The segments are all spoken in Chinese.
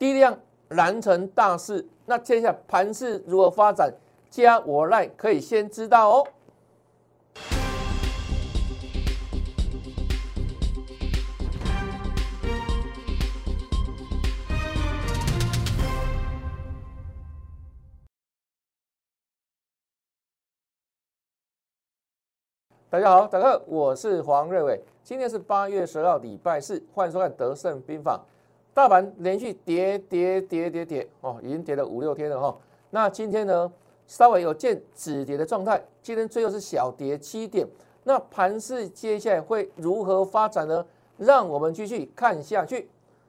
低量难成大事。那接下来盘势如何发展，加我赖可以先知道哦。大家好，大家好，我是黄瑞伟。今天是八月十号，礼拜四，欢迎收看《德胜兵法》。大盘连续跌跌跌跌跌哦，已经跌了五六天了哈。那今天呢，稍微有见止跌的状态。今天最后是小跌七点。那盘势接下来会如何发展呢？让我们继续看下去。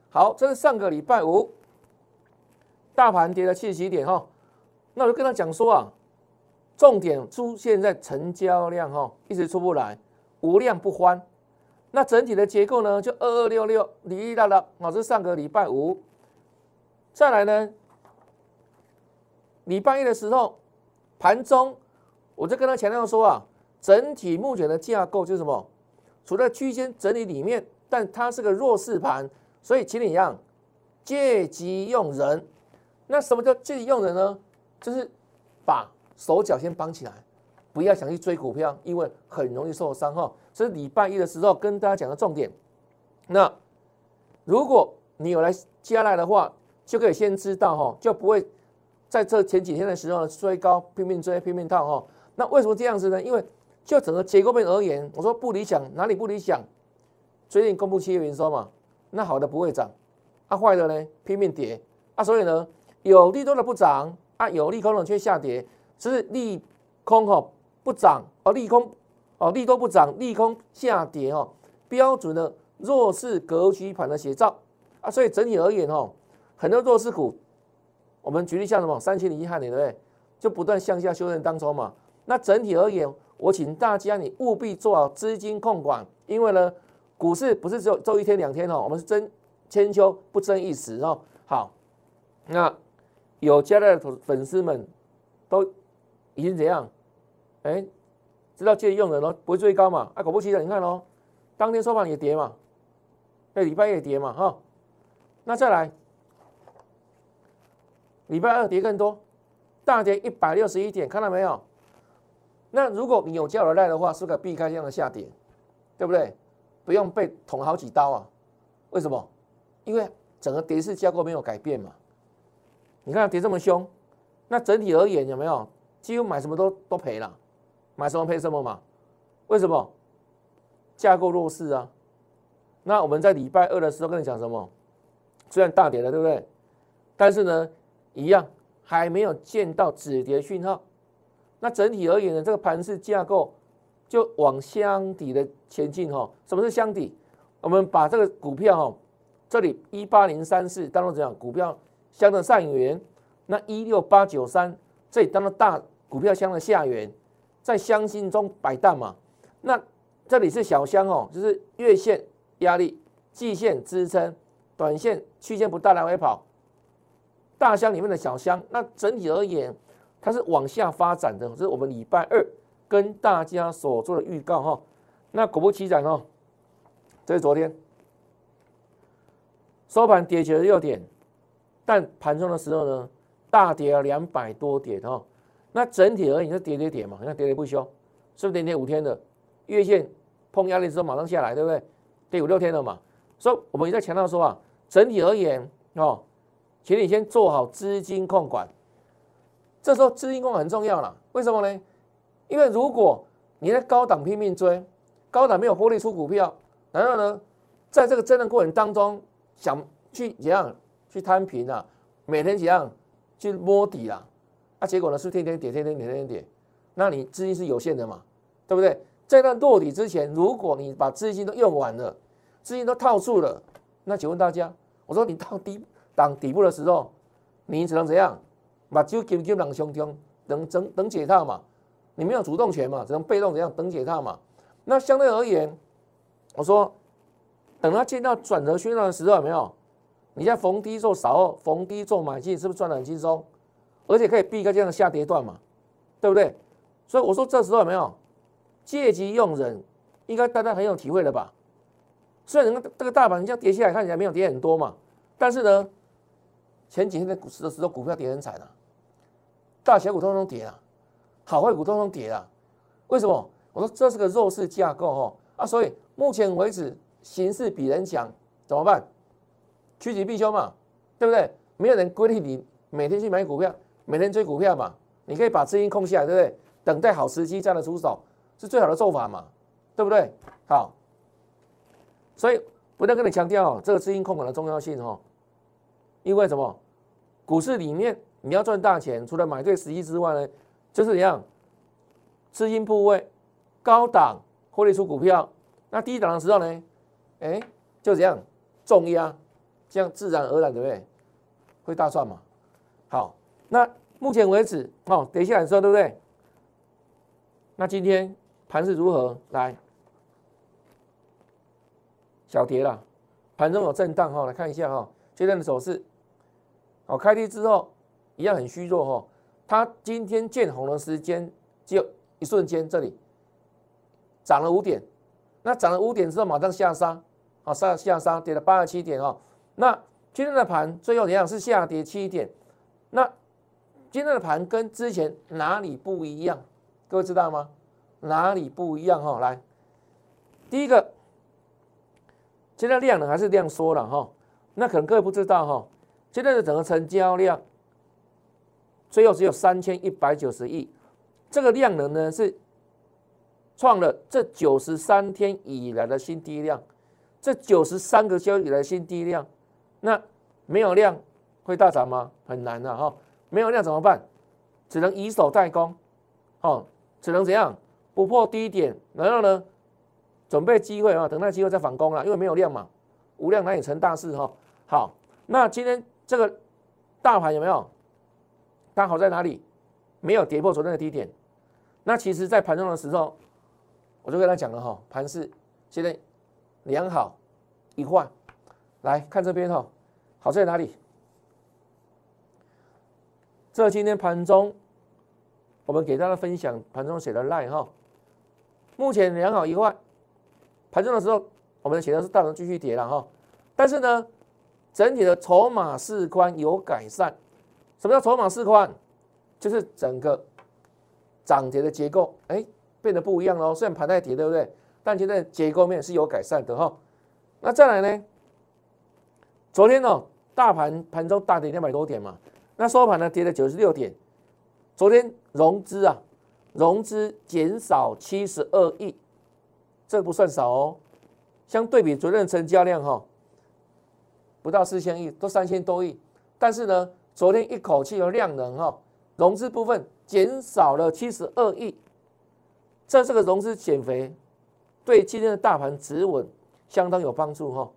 好，这是上个礼拜五，大盘跌了七十几点哈。那我就跟他讲说啊。重点出现在成交量哈，一直出不来，无量不欢。那整体的结构呢，就二二六六，你遇到了，哦，是上个礼拜五。再来呢，礼拜一的时候，盘中我就跟他强调说啊，整体目前的架构就是什么，处在区间整理里面，但它是个弱势盘，所以请你一样借机用人。那什么叫借机用人呢？就是把手脚先绑起来，不要想去追股票，因为很容易受伤哈。这是礼拜一的时候跟大家讲的重点。那如果你有来接下来的话，就可以先知道哈，就不会在这前几天的时候追高拼命追拼命套哈。那为什么这样子呢？因为就整个结构面而言，我说不理想，哪里不理想？最近公布企业营收嘛，那好的不会涨，啊坏的呢拼命跌啊，所以呢有利多的不涨啊，有利空的却下跌。是利空哈不涨哦，利空哦，利多不涨，利空下跌哦，标准的弱势格局盘的写照啊，所以整体而言哦，很多弱势股，我们举例像什么三千零一汉，对不对？就不断向下修正当中嘛。那整体而言，我请大家你务必做好资金控管，因为呢，股市不是只有周一天两天哦，我们是争千秋不争一时哦。好，那有加的粉丝们都。已经怎样？哎，知道借用的咯，不会最高嘛？啊，果不其然，你看哦，当天收盘也跌嘛，哎，礼拜也跌嘛，哈。那再来，礼拜二跌更多，大跌一百六十一点，看到没有？那如果你有交流带的话，是不是可以避开这样的下跌，对不对？不用被捅好几刀啊？为什么？因为整个跌势架构没有改变嘛。你看跌这么凶，那整体而言有没有？几乎买什么都都赔了，买什么配什么嘛？为什么？架构弱势啊。那我们在礼拜二的时候跟你讲什么？虽然大跌了，对不对？但是呢，一样还没有见到止跌讯号。那整体而言呢，这个盘势架构就往箱底的前进哈。什么是箱底？我们把这个股票哈，这里一八零三四当中怎样？股票箱的上缘，那一六八九三这里当做大。股票箱的下缘，在箱心中摆荡嘛？那这里是小箱哦，就是月线压力、季线支撑、短线区间不大来回跑。大箱里面的小箱，那整体而言，它是往下发展的。这是我们礼拜二跟大家所做的预告哈。那果不其然哦，这是昨天收盘跌九十六点，但盘中的时候呢，大跌了两百多点哦。那整体而言是跌跌跌嘛，你看跌跌不休，是不是跌跌五天的月线碰压力之后马上下来，对不对？跌五六天了嘛，所以我们也在强调说啊，整体而言哦，请你先做好资金控管。这时候资金控管很重要了，为什么呢？因为如果你在高档拼命追，高档没有获利出股票，然后呢，在这个震荡过程当中想去怎样去摊平啊，每天怎样去摸底啊？那结果呢？是天天跌，天天跌，天天跌。那你资金是有限的嘛？对不对？在那落底之前，如果你把资金都用完了，资金都套住了，那请问大家，我说你到低档底部的时候，你只能怎样？把就紧紧冷胸胸，等等等解套嘛。你没有主动权嘛，只能被动怎样等解套嘛。那相对而言，我说等它见到转折讯号的时候，有没有？你在逢低做少，逢低做买进，是不是赚的很轻松？而且可以避开这样的下跌段嘛，对不对？所以我说这时候有没有借机用人，应该大家很有体会了吧？虽然这个这个大盘这样跌下来看起来没有跌很多嘛，但是呢，前几天的股市的时候，股票跌很惨啊，大小股通通跌啊，好坏股通通跌啊。为什么？我说这是个弱势架构哦啊，所以目前为止形势比人强，怎么办？趋吉避凶嘛，对不对？没有人规定你每天去买股票，每天追股票嘛，你可以把资金空下来，对不对？等待好时机再来出手，是最好的做法嘛，对不对？好，所以不断跟你强调这个资金控管的重要性哦，因为什么？股市里面你要赚大钱，除了买对时机之外呢，就是怎样？资金部位高档获利出股票，那低档的时候呢？哎，就这样重压，这样自然而然对不对？会大赚嘛？好，那目前为止哦，等一下你说对不对？那今天盘是如何？来，小跌了，盘中有震荡哈，来看一下哈，今天的走势。好，开低之后一样很虚弱哈，它今天见红的时间就一瞬间，这里涨了五点，那涨了五点之后马上下杀，好下下杀跌了八十七点哦，那今天的盘最后一样？是下跌七点，那今天的盘跟之前哪里不一样？各位知道吗？哪里不一样哈？来，第一个，现在量呢还是量缩了哈？那可能各位不知道哈，现在的整个成交量最后只有三千一百九十亿，这个量能呢是创了这九十三天以来的新低量，这九十三个交易以来新低量，那没有量会大涨吗？很难的哈，没有量怎么办？只能以守代攻，哦。只能怎样不破低点，然后呢，准备机会啊，等待机会再反攻了，因为没有量嘛，无量难以成大事哈。好，那今天这个大盘有没有？它好在哪里？没有跌破昨天的低点。那其实，在盘中的时候，我就跟他讲了哈，盘势现在良好一换，来看这边哈，好在哪里？这今天盘中。我们给大家分享盘中写的赖哈，目前良好一坏，盘中的时候我们写的是大盘继续跌了哈，但是呢，整体的筹码势宽有改善。什么叫筹码势宽？就是整个涨跌的结构哎变得不一样喽。虽然盘在跌，对不对？但现在结构面是有改善的哈。那再来呢？昨天呢，大盘盘中大跌两百多点嘛，那收盘呢跌了九十六点。昨天融资啊，融资减少七十二亿，这不算少哦。相对比昨天的成交量哈，不到四千亿，都三千多亿。但是呢，昨天一口气的量能哈，融资部分减少了七十二亿，这这个融资减肥，对今天的大盘止稳相当有帮助哈。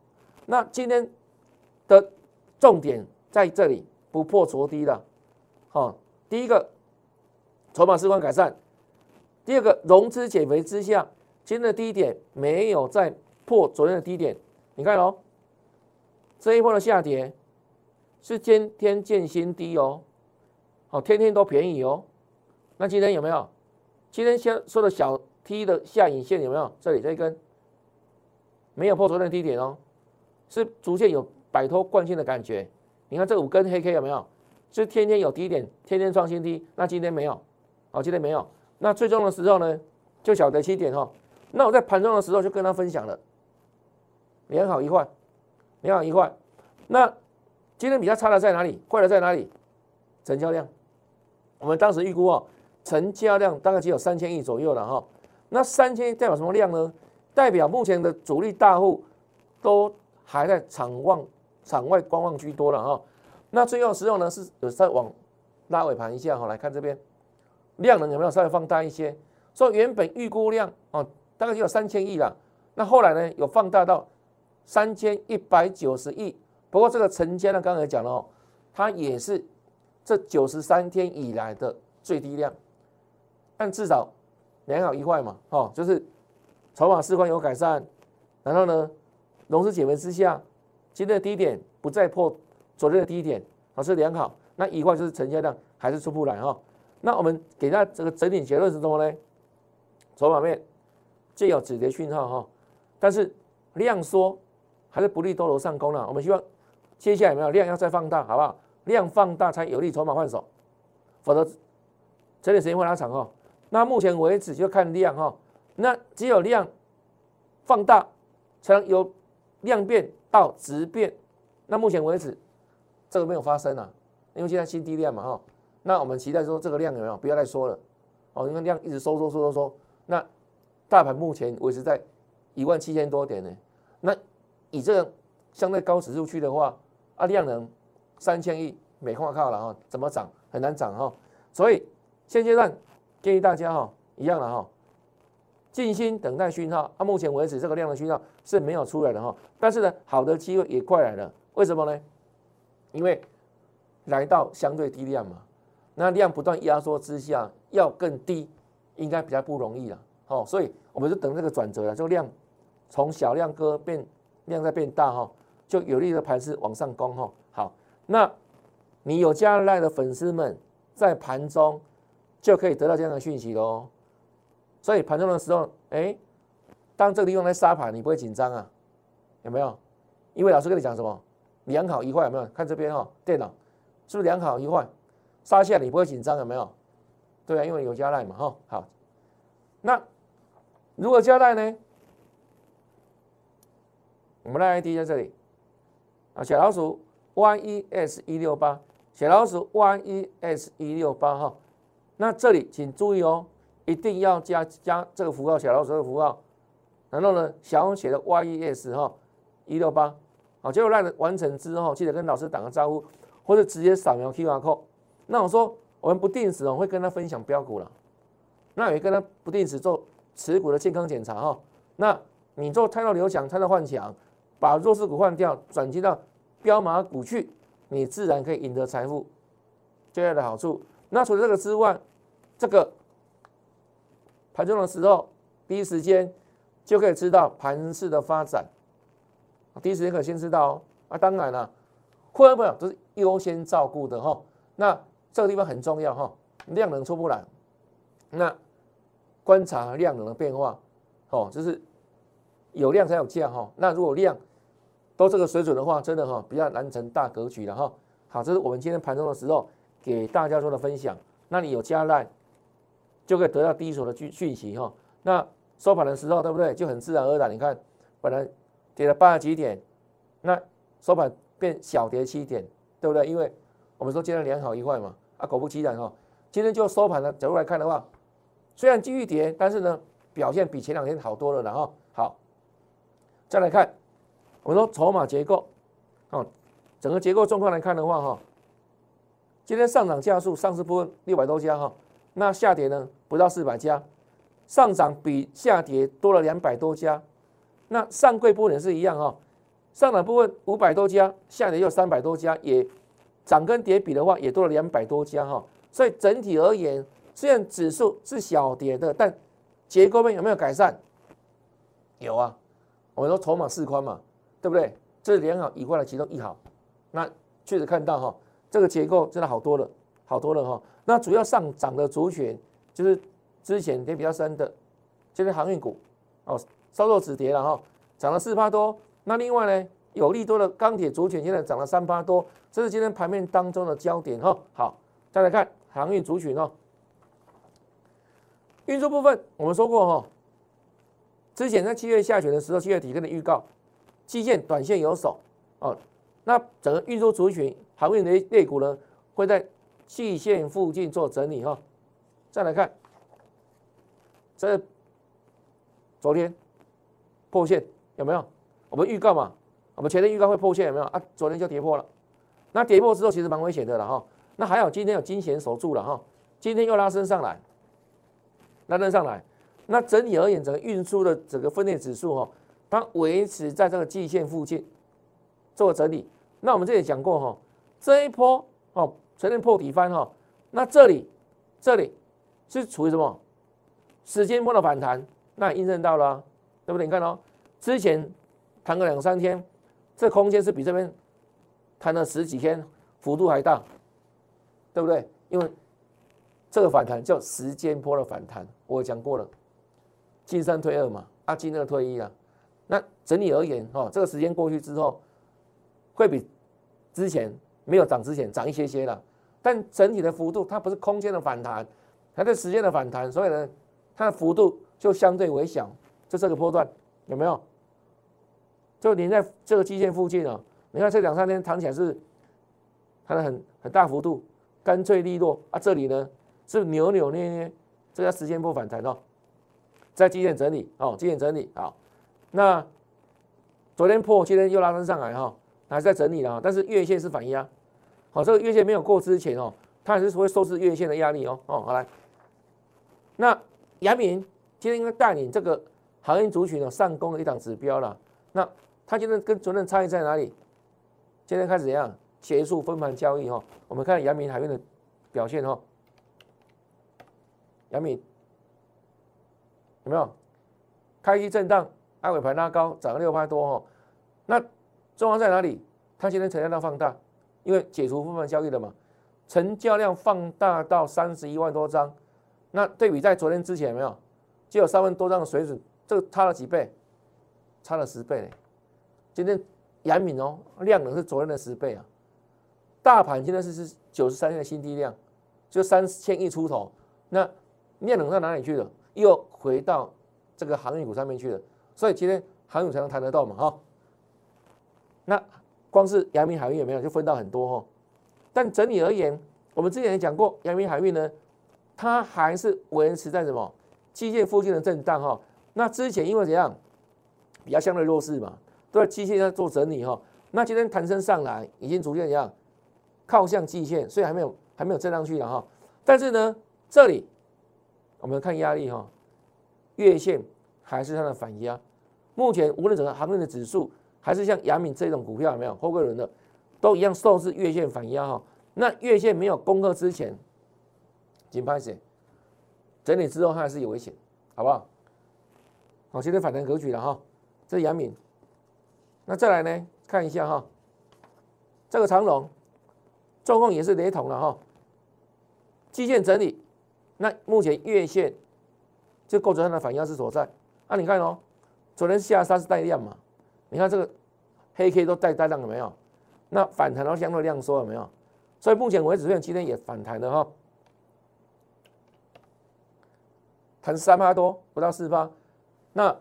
那今天的重点在这里，不破昨低了，哈，第一个。筹码释放改善，第二个融资减肥之下，今天的低点没有再破昨天的低点。你看哦，这一波的下跌是天天见新低哦，好，天天都便宜哦。那今天有没有？今天先说的小 T 的下影线有没有？这里这一根没有破昨天的低点哦，是逐渐有摆脱惯性的感觉。你看这五根黑 K 有没有？是天天有低点，天天创新低。那今天没有。哦，今天没有。那最终的时候呢，就晓得七点哈。那我在盘中的时候就跟他分享了，良好一坏，良好一坏。那今天比较差的在哪里？坏的在哪里？成交量。我们当时预估哦，成交量大概只有三千亿左右了哈。那三千亿代表什么量呢？代表目前的主力大户都还在场望场外观望居多了哈。那最后时候呢，是有在往拉尾盘一下哈，来看这边。量能有没有稍微放大一些？说原本预估量哦，大概就有三千亿了。那后来呢，有放大到三千一百九十亿。不过这个成交量刚才讲了哦，它也是这九十三天以来的最低量。但至少良好一坏嘛，哦，就是筹码市况有改善，然后呢，融资减肥之下，今天的低点不再破昨天的低点，哦是良好。那一块就是成交量还是出不来哈。那我们给他这个整体结论是什么呢？筹码面既有止跌讯号哈，但是量缩还是不利多头上攻了。我们希望接下来有没有量要再放大，好不好？量放大才有利筹码换手，否则整理时间会拉长哦。那目前为止就看量哈，那只有量放大才能有量变到质变。那目前为止这个没有发生啊，因为现在新低量嘛哈。那我们期待说这个量有没有不要再说了哦，因为量一直收收收收收。那大盘目前维持在一万七千多点呢，那以这个相对高指数区的话，啊量能三千亿没话靠了哈，怎么涨很难涨哈。所以现阶段建议大家哈一样的哈，静心等待讯号。啊，目前为止这个量的讯号是没有出来的哈，但是呢好的机会也快来了，为什么呢？因为来到相对低量嘛。那量不断压缩之下，要更低，应该比较不容易了。哦，所以我们就等这个转折了，这个量从小量哥变量在变大哈，就有利的盘势往上攻哈。好，那你有加赖的粉丝们在盘中就可以得到这样的讯息喽。所以盘中的时候，哎，当这个地方在杀盘，你不会紧张啊？有没有？因为老师跟你讲什么？良好一坏有没有？看这边哈，电脑是不是良好一坏？杀下你不会紧张有没有？对啊，因为有加赖嘛哈。好，那如果加赖呢？我们的 ID 在这里啊，小老鼠 YES 一六八，小老鼠 YES 一六八哈。那这里请注意哦，一定要加加这个符号，小老鼠的符号。然后呢，小写的 YES 哈一六八，好，结果赖的完成之后，记得跟老师打个招呼，或者直接扫描 QR code。那我说，我们不定时哦，会跟他分享标股了。那也跟他不定时做持股的健康检查哈。那你做太多流强、太多换强，把弱势股换掉，转接到标马股去，你自然可以赢得财富。最大的好处。那除了这个之外，这个盘中的时候，第一时间就可以知道盘势的发展。第一时间可以先知道哦。啊，当然了，会员朋友都是优先照顾的哈。那这个地方很重要哈，量能出不来，那观察量能的变化，哦，就是有量才有价哈。那如果量都这个水准的话，真的哈比较难成大格局了哈。好，这是我们今天盘中的时候给大家做的分享。那你有加赖，就可以得到第一手的讯讯息哈。那收盘的时候，对不对？就很自然而然，你看本来跌了八十几点，那收盘变小跌七点，对不对？因为我们说今天良好一坏嘛。啊，果不其然哈，今天就收盘的角度来看的话，虽然继续跌，但是呢，表现比前两天好多了。然后好，再来看，我们说筹码结构，哦，整个结构状况来看的话哈，今天上涨加速，上市部分六百多家哈，那下跌呢？不到四百家，上涨比下跌多了两百多家，那上柜部分也是一样哈，上涨部分五百多家，下跌又三百多家，也。涨跟跌比的话，也多了两百多家哈，所以整体而言，虽然指数是小跌的，但结构面有没有改善？有啊，我们说筹码四宽嘛，对不对？这是良好以外的其中一好，那确实看到哈，这个结构真的好多了，好多了哈。那主要上涨的族群就是之前跌比较深的，就是航运股哦，稍作止跌了哈，涨了四趴多。那另外呢？有利多的钢铁族群现在涨了三八多，这是今天盘面当中的焦点哈。好，再来看航运族群哦。运输部分我们说过哈，之前在七月下旬的时候，七月底跟你预告，基建短线有手哦。那整个运输族群航运的类股呢，会在季线附近做整理哈。再来看，这昨天破线有没有？我们预告嘛。我们前天预告会破线有没有啊？昨天就跌破了，那跌破之后其实蛮危险的了哈。那还好今天有金钱守住了哈，今天又拉升上来，拉升上来。那整体而言，整个运输的整个分类指数哈，它维持在这个季线附近做整理。那我们这里讲过哈，这一波哦承认破底翻哈，那这里这里是处于什么时间波的反弹？那印证到了，对不对？你看哦，之前弹个两三天。这空间是比这边弹了十几天幅度还大，对不对？因为这个反弹叫时间波的反弹，我讲过了，进三退二嘛，啊进二退一啊。那整体而言，哈，这个时间过去之后，会比之前没有涨之前涨一些些了，但整体的幅度它不是空间的反弹，它是时间的反弹，所以呢，它的幅度就相对微小，就这个波段有没有？就连在这个基线附近啊，你看这两三天弹起来是它的很很大幅度，干脆利落啊，这里呢是扭扭捏捏，这个时间波反弹哦，在基线整理哦，基线整理好，那。昨天破，今天又拉升上来哈，还是在整理了，但是月线是反压，好，这个月线没有过之前哦，它还是会受制月线的压力哦，哦，好来，那杨明今天应该带领这个行业族群呢上攻的一档指标了，那它今天跟昨天差异在哪里？今天开始怎样结束分盘交易哈？我们看阳明海运的表现哈，阳明有没有开机震荡？大尾盘拉高，涨了六块多哦。那重要在哪里？它今天成交量放大，因为解除部分交易了嘛，成交量放大到三十一万多张。那对比在昨天之前有没有？就有三万多张的水准，这个差了几倍？差了十倍。今天阳敏哦，量能是昨天的十倍啊。大盘现在是是九十三天的新低量，就三千亿出头。那量能到哪里去了？又回到这个航运股上面去了。所以今天航运才能谈得到嘛，哈。那光是阳明海运有没有就分到很多哈？但整体而言，我们之前也讲过，阳明海运呢，它还是维持在什么基线附近的震荡哈。那之前因为怎样比较相对弱势嘛，都在基线在做整理哈。那今天弹升上来，已经逐渐怎样靠向基线，所以还没有还没有震上去了哈。但是呢，这里我们看压力哈，月线。还是它的反压，目前无论整个行业的指数，还是像雅敏这种股票，有没有后贵轮的，都一样受是月线反压哈。那月线没有攻克之前，紧拍线整理之后，它还是有危险，好不好？好，现在反弹格局了哈。这是亚敏，那再来呢？看一下哈，这个长龙状况也是雷同了哈。基线整理，那目前月线就构成它的反压之所在。那你看哦，昨天下杀是带量嘛？你看这个黑 K 都带带量了没有？那反弹到相对量缩了没有？所以目前为止，今天也反弹了哈，弹三八多，不到四八。那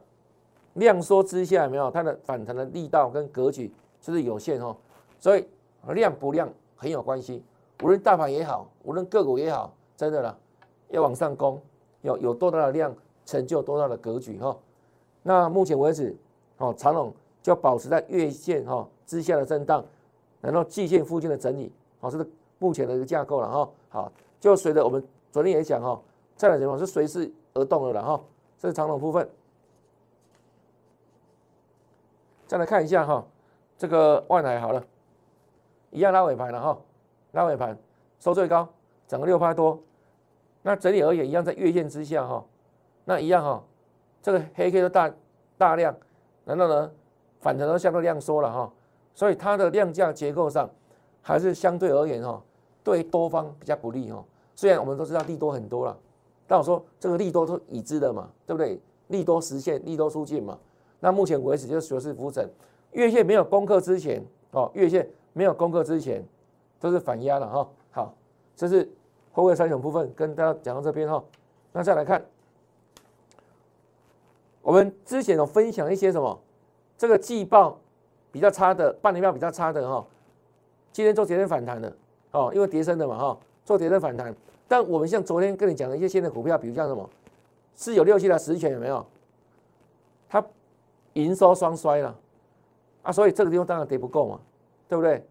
量缩之下有没有？它的反弹的力道跟格局就是有限哦。所以量不量很有关系。无论大盘也好，无论个股也好，真的啦，要往上攻，有有多大的量？成就多大的格局哈？那目前为止，哦，长龙就保持在月线哈之下的震荡，然后季线附近的整理，好，这是目前的一个架构了哈。好，就随着我们昨天也讲哈，这两情况是随势而动的了哈。这是长龙部分，再来看一下哈，这个万海好了，一样拉尾盘了哈，拉尾盘收最高，涨个六块多，那整体而言一样在月线之下哈。那一样哈，这个黑 K 的大大量，难道呢反弹都相对量缩了哈？所以它的量价结构上还是相对而言哈，对多方比较不利哈。虽然我们都知道利多很多了，但我说这个利多都已知的嘛，对不对？利多实现，利多出尽嘛。那目前为止就是随势浮沉，月线没有攻克之前哦，月线没有攻克之前都是反压了哈。好，这是后位三种部分跟大家讲到这边哈。那再来看。我们之前有分享一些什么，这个季报比较差的，半年报比较差的哈，今天做跌升反弹的哦，因为跌升的嘛哈，做跌升反弹。但我们像昨天跟你讲的一些新的股票，比如像什么，是有六七的实权有没有？它营收双衰了啊，所以这个地方当然跌不够嘛，对不对？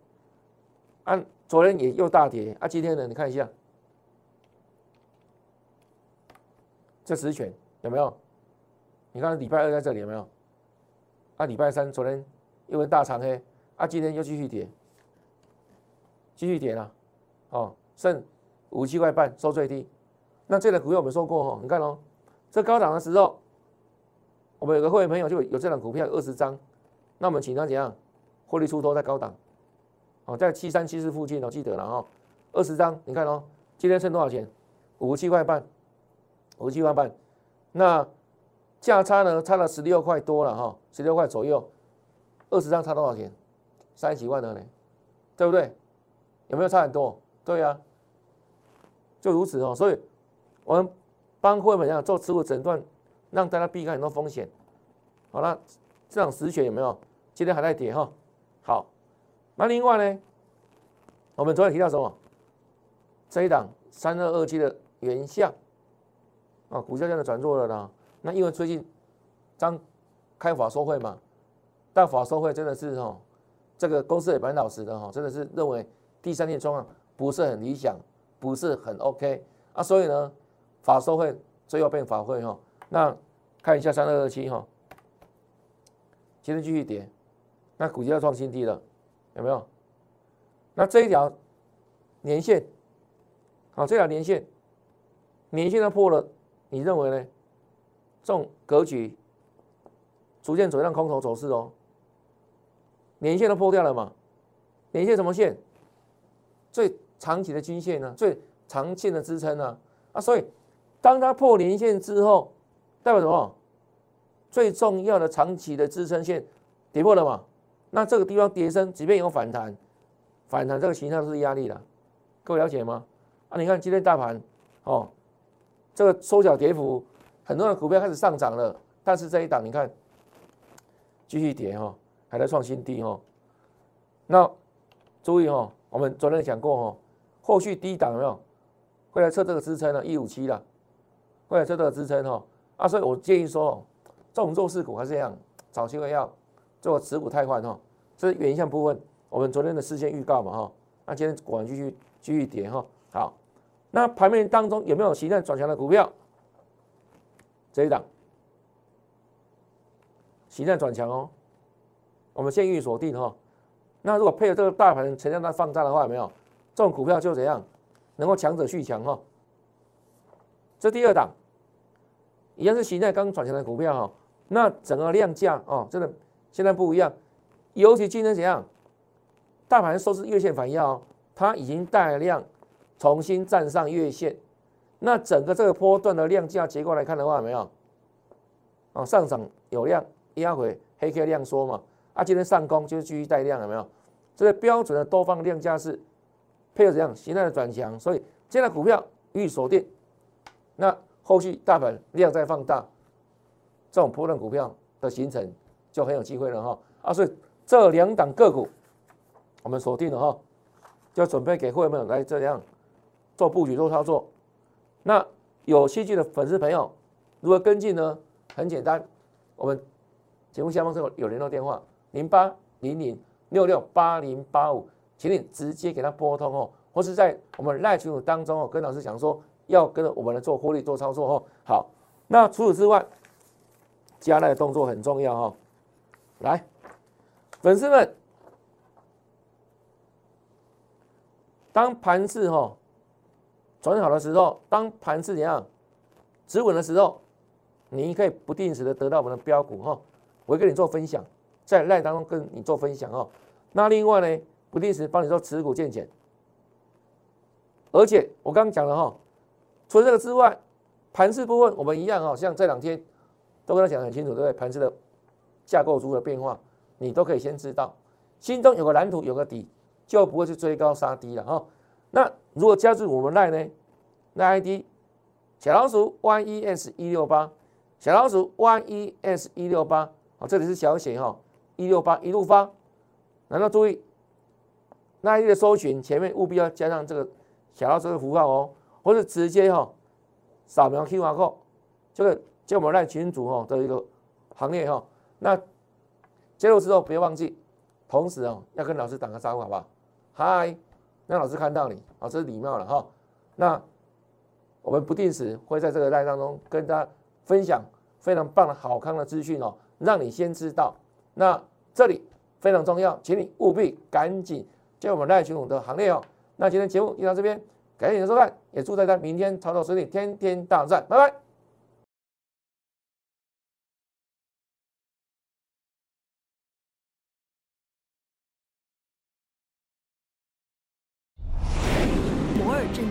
啊，昨天也又大跌啊，今天呢，你看一下，这实权有没有？你看礼拜二在这里有没有？啊，礼拜三昨天又跟大长黑，啊，今天又继续跌，继续跌了，哦，剩五七块半收最低。那这类股票我们说过哈，你看哦，这高档的时候，我们有个会员朋友就有这档股票二十张，那我们请他怎样获利出脱在高档，哦，在七三七四附近哦，记得了哈，二十张，你看哦，今天剩多少钱？五七块半，五七块半，那。价差呢，差了十六块多了哈，十六块左右，二十张差多少钱？三十几万呢，对不对？有没有差很多？对呀，就如此哦。所以，我们帮会员样做持股诊断，让大家避开很多风险。好了，这场实权有没有？今天还在跌哈。好，那另外呢，我们昨天提到什么？这一档三二二七的原相啊，股价现在转弱了呢。那因为最近刚开法收会嘛，但法收会真的是哈，这个公司也蛮老实的哈，真的是认为第三天状况不是很理想，不是很 OK 啊，所以呢，法收会最后变法会哈。那看一下三二二七哈，今天继续跌。那股价要创新低了，有没有？那这一条年线，好，这条年线，年线都破了，你认为呢？这种格局逐渐走向空头走势哦。年线都破掉了嘛？年线什么线？最长期的均线呢？最长线的支撑呢？啊，所以当它破年线之后，代表什么？最重要的长期的支撑线跌破了嘛？那这个地方跌升，即便有反弹，反弹这个形象是压力了，各位了解吗？啊，你看今天大盘哦，这个收小跌幅，很多的股票开始上涨了，但是这一档你看继续跌哈，还在创新低哈。那注意哈，我们昨天讲过哈，后续低档有没有会来测这个支撑呢？一五七了，会来测这个支撑哈。啊，所以我建议说，这种弱势股还是这样，找机会要。做持股太快哈，这是原项部分。我们昨天的事先预告嘛哈，那今天果然继续继续跌哈。好，那盘面当中有没有形态转强的股票？这一档形态转强哦，我们现预锁定哈。那如果配合这个大盘成交量放大的话，有没有这种股票就怎样能够强者续强哈？这第二档一样是形态刚转强的股票哈，那整个量价哦，真的。现在不一样，尤其今天怎样？大盘收是月线反压，它已经带量重新站上月线。那整个这个波段的量价结构来看的话，有没有？啊，上涨有量，压回黑 K 量缩嘛。啊，今天上攻就是继续带量，有没有？这个标准的多方量价是配合怎样形态的转强，所以现在股票预锁定。那后续大盘量再放大，这种波段股票的形成。就很有机会了哈啊！所以这两档个股我们锁定了哈，就准备给会员们来这样做布局、做操作。那有兴趣的粉丝朋友如何跟进呢？很简单，我们节目下方是有联络电话零八零零六六八零八五，请你直接给他拨通哦，或是在我们赖群组当中哦，跟老师讲说要跟着我们来做获利、做操作哦。好，那除此之外，加赖的动作很重要哈。来，粉丝们，当盘市哈转好的时候，当盘势怎样止稳的时候，你可以不定时的得到我们的标股哈，我会跟你做分享，在赖当中跟你做分享哦。那另外呢，不定时帮你做持股见减，而且我刚刚讲了哈，除了这个之外，盘势部分我们一样哈，像这两天都跟他讲的很清楚，对不对？盘势的。架构如何变化，你都可以先知道，心中有个蓝图，有个底，就不会去追高杀低了哈。那如果加入我们赖呢？那 ID 小老鼠 YES 一六八，小老鼠 YES 一六八，好，这里是小写哈，一六八一路发。难道注意，那 ID 的搜寻前面务必要加上这个小老鼠的符号哦，或者直接哈扫描 QR code，这个就我们赖群组哈的一个行列哈。那接入之后，别忘记，同时哦，要跟老师打个招呼，好不好？嗨，让老师看到你，哦，这是礼貌了哈。那我们不定时会在这个赖当中跟大家分享非常棒的好康的资讯哦，让你先知道。那这里非常重要，请你务必赶紧进入我们赖群组的行列哦。那今天节目就到这边，感谢你的收看，也祝大家明天操作顺利，天天大赚，拜拜。